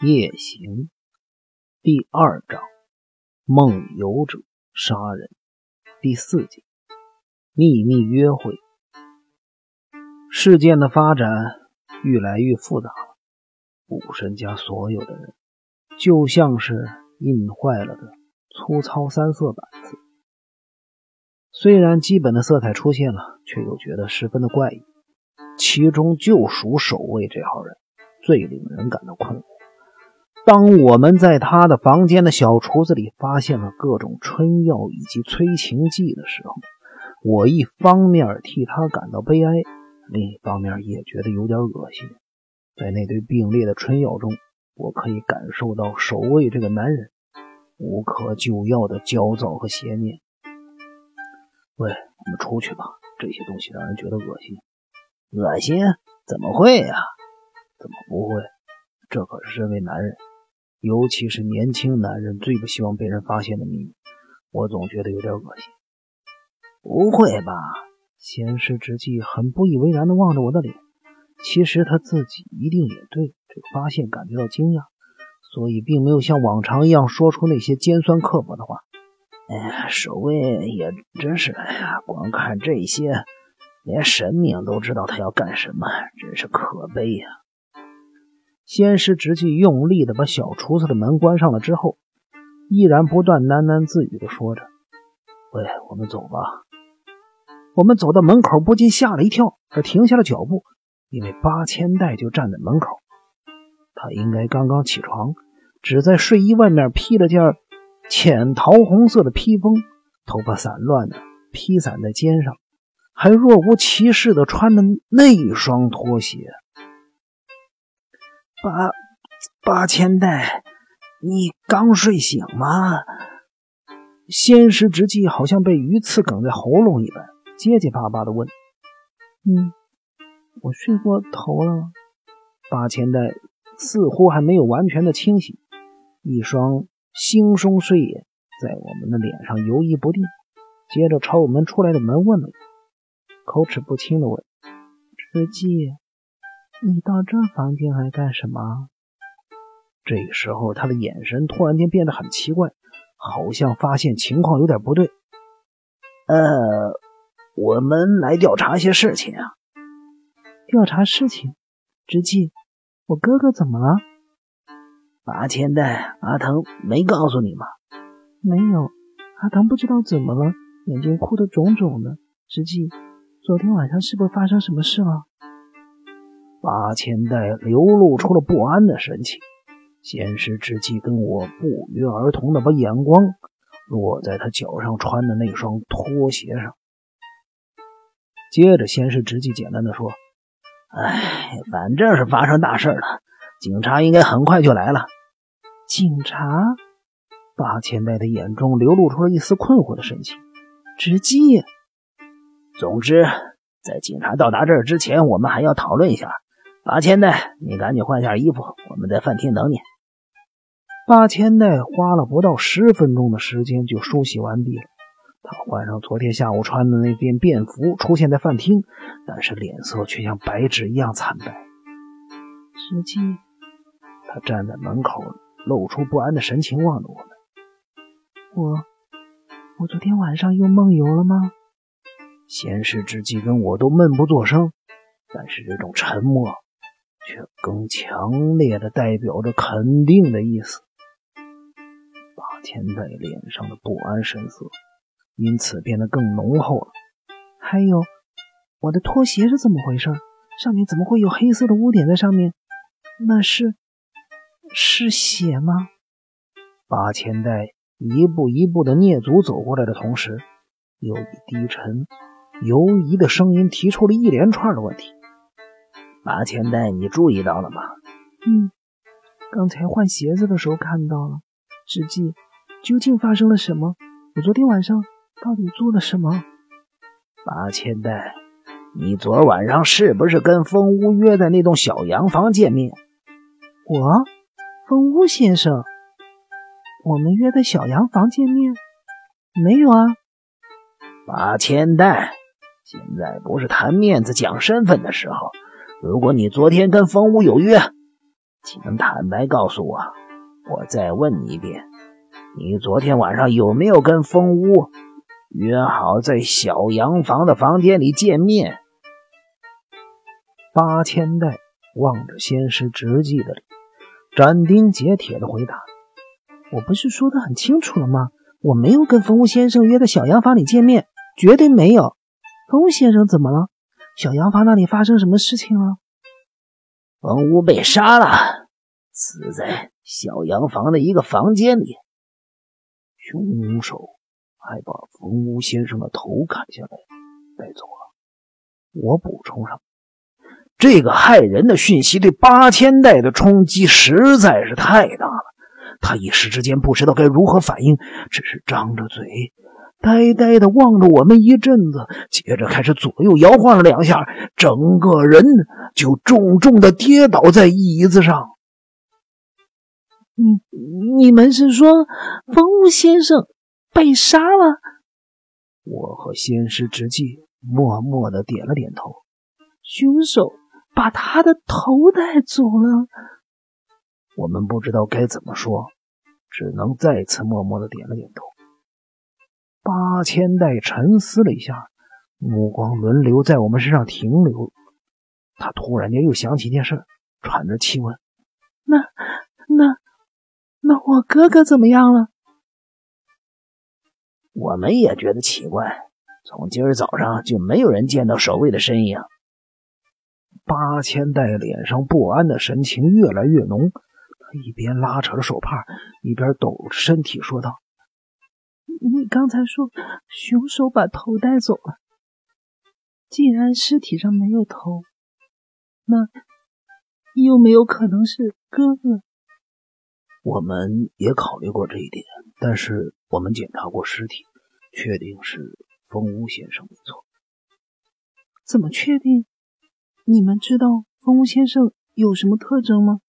夜行第二章梦游者杀人第四节秘密约会。事件的发展愈来愈复杂了。武神家所有的人就像是印坏了的粗糙三色板子，虽然基本的色彩出现了，却又觉得十分的怪异。其中就属守卫这号人最令人感到困惑。当我们在他的房间的小橱子里发现了各种春药以及催情剂的时候，我一方面替他感到悲哀，另一方面也觉得有点恶心。在那堆并列的春药中，我可以感受到守卫这个男人无可救药的焦躁和邪念。喂，我们出去吧，这些东西让人觉得恶心。恶心？怎么会呀？怎么不会？这可是这位男人。尤其是年轻男人最不希望被人发现的秘密，我总觉得有点恶心。不会吧？先师之际很不以为然地望着我的脸。其实他自己一定也对这个发现感觉到惊讶，所以并没有像往常一样说出那些尖酸刻薄的话。哎，守卫也真是，哎呀，光看这些，连神明都知道他要干什么，真是可悲呀。先是直接用力的把小厨子的门关上了，之后依然不断喃喃自语的说着：“喂，我们走吧。”我们走到门口，不禁吓了一跳，而停下了脚步，因为八千代就站在门口。他应该刚刚起床，只在睡衣外面披了件浅桃红色的披风，头发散乱的披散在肩上，还若无其事的穿着那双拖鞋。八八千代，你刚睡醒吗？仙石之际，好像被鱼刺梗在喉咙一般，结结巴巴的问：“嗯，我睡过头了。”八千代似乎还没有完全的清醒，一双惺忪睡眼在我们的脸上游移不定，接着朝我们出来的门问了，口齿不清的问：“之际。”你到这房间来干什么？这个时候，他的眼神突然间变得很奇怪，好像发现情况有点不对。呃，我们来调查一些事情啊。调查事情？之际，我哥哥怎么了？八千代，阿腾没告诉你吗？没有，阿腾不知道怎么了，眼睛哭得肿肿的。之际，昨天晚上是不是发生什么事了？八千代流露出了不安的神情，先是之际跟我不约而同的把眼光落在他脚上穿的那双拖鞋上。接着，先是直际简单的说：“哎，反正是发生大事了，警察应该很快就来了。”警察？八千代的眼中流露出了一丝困惑的神情。直纪，总之，在警察到达这儿之前，我们还要讨论一下。八千代，你赶紧换下衣服，我们在饭厅等你。八千代花了不到十分钟的时间就梳洗完毕了。他换上昨天下午穿的那件便服，出现在饭厅，但是脸色却像白纸一样惨白。司机，他站在门口，露出不安的神情，望着我们。我，我昨天晚上又梦游了吗？先是之际跟我都闷不作声，但是这种沉默。却更强烈的代表着肯定的意思。八千代脸上的不安神色因此变得更浓厚了。还有，我的拖鞋是怎么回事？上面怎么会有黑色的污点在上面？那是是血吗？八千代一步一步的蹑足走过来的同时，又以低沉、犹疑的声音提出了一连串的问题。八千代，你注意到了吗？嗯，刚才换鞋子的时候看到了。实际究竟发生了什么？我昨天晚上到底做了什么？八千代，你昨晚上是不是跟风屋约在那栋小洋房见面？我，风屋先生，我们约在小洋房见面？没有啊。八千代，现在不是谈面子、讲身份的时候。如果你昨天跟风屋有约，请坦白告诉我。我再问你一遍，你昨天晚上有没有跟风屋约好在小洋房的房间里见面？八千代望着仙师直纪的脸，斩钉截铁的回答：“我不是说的很清楚了吗？我没有跟风屋先生约在小洋房里见面，绝对没有。风屋先生怎么了？小洋房那里发生什么事情了？风屋被杀了，死在……”小洋房的一个房间里，凶手还把冯屋先生的头砍下来带走了。我补充上，这个骇人的讯息对八千代的冲击实在是太大了。他一时之间不知道该如何反应，只是张着嘴，呆呆的望着我们一阵子，接着开始左右摇晃了两下，整个人就重重的跌倒在椅子上。你你们是说风屋先生被杀了？我和仙师直纪默默的点了点头。凶手把他的头带走了。我们不知道该怎么说，只能再次默默的点了点头。八千代沉思了一下，目光轮流在我们身上停留。他突然间又想起一件事，喘着气问：“那那？”那我哥哥怎么样了？我们也觉得奇怪。从今儿早上就没有人见到守卫的身影。八千代脸上不安的神情越来越浓，他一边拉扯着手帕，一边抖着身体说道：“你刚才说凶手把头带走了，既然尸体上没有头，那有没有可能是哥哥？”我们也考虑过这一点，但是我们检查过尸体，确定是风屋先生没错。怎么确定？你们知道风屋先生有什么特征吗？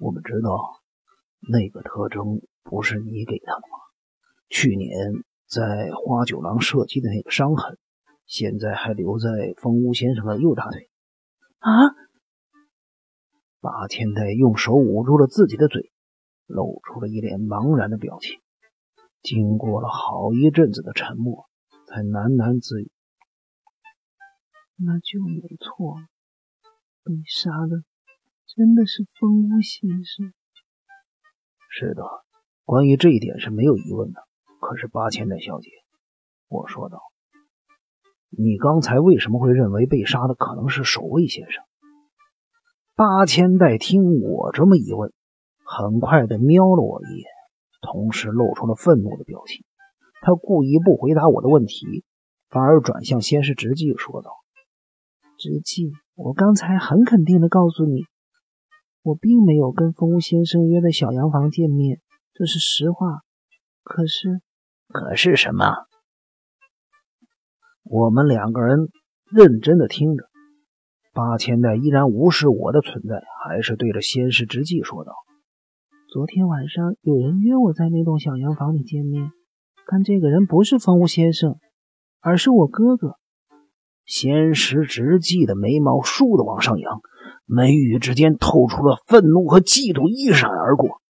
我们知道，那个特征不是你给他的吗？去年在花九郎射击的那个伤痕，现在还留在风屋先生的右大腿。啊！八千代用手捂住了自己的嘴，露出了一脸茫然的表情。经过了好一阵子的沉默，才喃喃自语：“那就没错，被杀的真的是风屋先生。”是的，关于这一点是没有疑问的。可是八千代小姐，我说道：“你刚才为什么会认为被杀的可能是守卫先生？”八千代听我这么一问，很快的瞄了我一眼，同时露出了愤怒的表情。他故意不回答我的问题，反而转向先是直纪说道：“直纪，我刚才很肯定的告诉你，我并没有跟风先生约在小洋房见面，这是实话。可是，可是什么？我们两个人认真的听着。”八千代依然无视我的存在，还是对着仙师直纪说道：“昨天晚上有人约我在那栋小洋房里见面，但这个人不是风屋先生，而是我哥哥。”仙石直纪的眉毛倏地往上扬，眉宇之间透出了愤怒和嫉妒，一闪而过。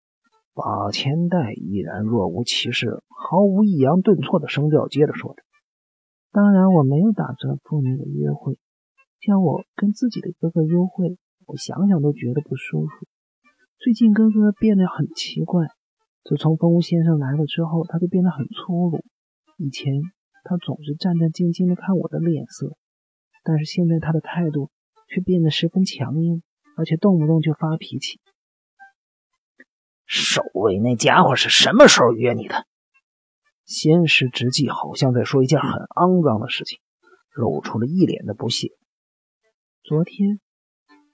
八千代依然若无其事，毫无抑扬顿挫的声调接着说着：“当然，我没有打算赴那个约会。”叫我跟自己的哥哥幽会，我想想都觉得不舒服。最近哥哥变得很奇怪，自从风屋先生来了之后，他就变得很粗鲁。以前他总是战战兢兢地看我的脸色，但是现在他的态度却变得十分强硬，而且动不动就发脾气。守卫那家伙是什么时候约你的？先是直纪好像在说一件很肮脏的事情，露出了一脸的不屑。昨天，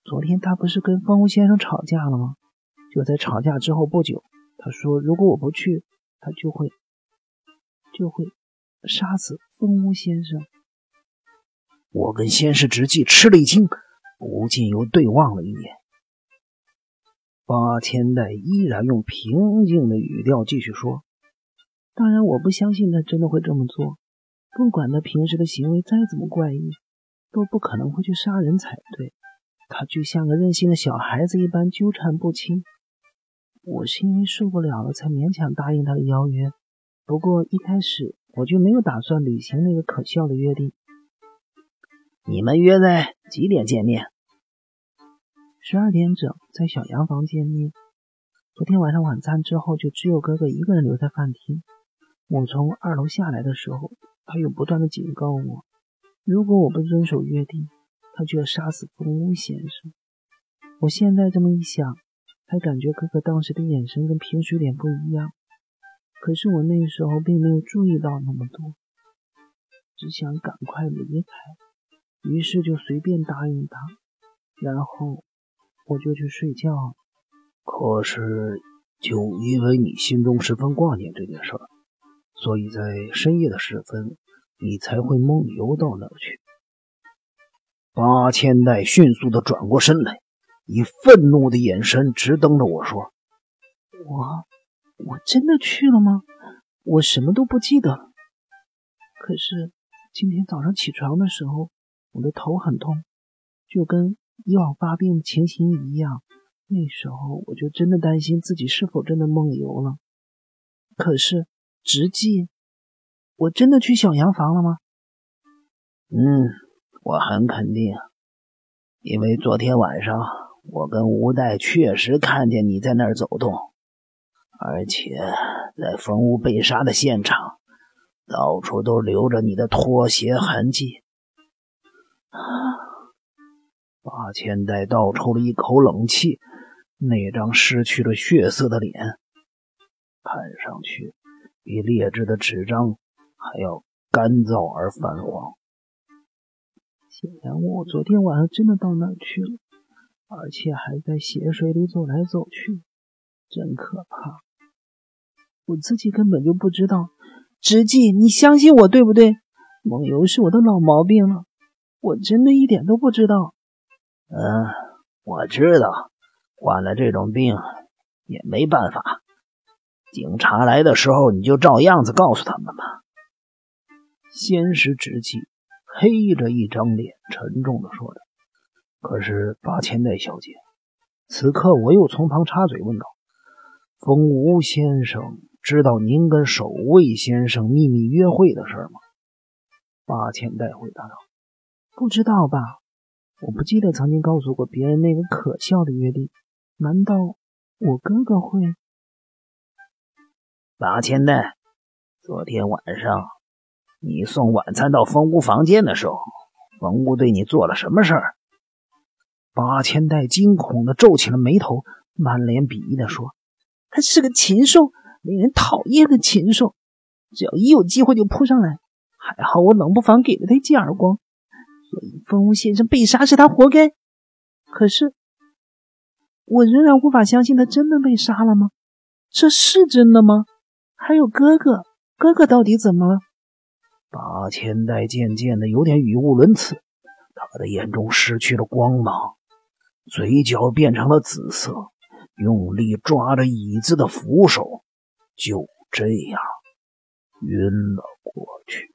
昨天他不是跟风屋先生吵架了吗？就在吵架之后不久，他说如果我不去，他就会就会杀死风屋先生。我跟先是直纪吃了一惊，不禁又对望了一眼。八千代依然用平静的语调继续说：“当然，我不相信他真的会这么做，不管他平时的行为再怎么怪异。”都不可能会去杀人才对，他就像个任性的小孩子一般纠缠不清。我是因为受不了了，才勉强答应他的邀约。不过一开始我就没有打算履行那个可笑的约定。你们约在几点见面？十二点整，在小洋房见面。昨天晚上晚餐之后，就只有哥哥一个人留在饭厅。我从二楼下来的时候，他又不断的警告我，如果我不遵守约定，他就要杀死风屋先生。我现在这么一想。还感觉哥哥当时的眼神跟平时有点不一样，可是我那时候并没有注意到那么多，只想赶快离开，于是就随便答应他，然后我就去睡觉了。可是，就因为你心中十分挂念这件事儿，所以在深夜的时分，你才会梦游到那儿去。八千代迅速的转过身来。以愤怒的眼神直瞪着我说：“我，我真的去了吗？我什么都不记得了。可是今天早上起床的时候，我的头很痛，就跟以往发病的情形一样。那时候我就真的担心自己是否真的梦游了。可是直记，我真的去小洋房了吗？嗯，我很肯定，因为昨天晚上。”我跟吴代确实看见你在那儿走动，而且在冯屋被杀的现场，到处都留着你的拖鞋痕迹。啊！八千代倒抽了一口冷气，那张失去了血色的脸，看上去比劣质的纸张还要干燥而泛黄。显然，我昨天晚上真的到那儿去了。而且还在血水里走来走去，真可怕！我自己根本就不知道。直纪，你相信我对不对？梦游是我的老毛病了，我真的一点都不知道。嗯，我知道，患了这种病也没办法。警察来的时候，你就照样子告诉他们吧。先是直气黑着一张脸，沉重的说着。可是八千代小姐，此刻我又从旁插嘴问道：“风无先生知道您跟守卫先生秘密约会的事吗？”八千代回答道：“不知道吧？我不记得曾经告诉过别人那个可笑的约定。难道我哥哥会？”八千代，昨天晚上你送晚餐到风屋房间的时候，风屋对你做了什么事儿？八千代惊恐的皱起了眉头，满脸鄙夷的说：“他是个禽兽，令人讨厌的禽兽。只要一有机会就扑上来。还好我冷不防给了他一记耳光，所以风屋先生被杀是他活该。可是，我仍然无法相信他真的被杀了吗？这是真的吗？还有哥哥，哥哥到底怎么了？”八千代渐渐的有点语无伦次，他的眼中失去了光芒。嘴角变成了紫色，用力抓着椅子的扶手，就这样晕了过去。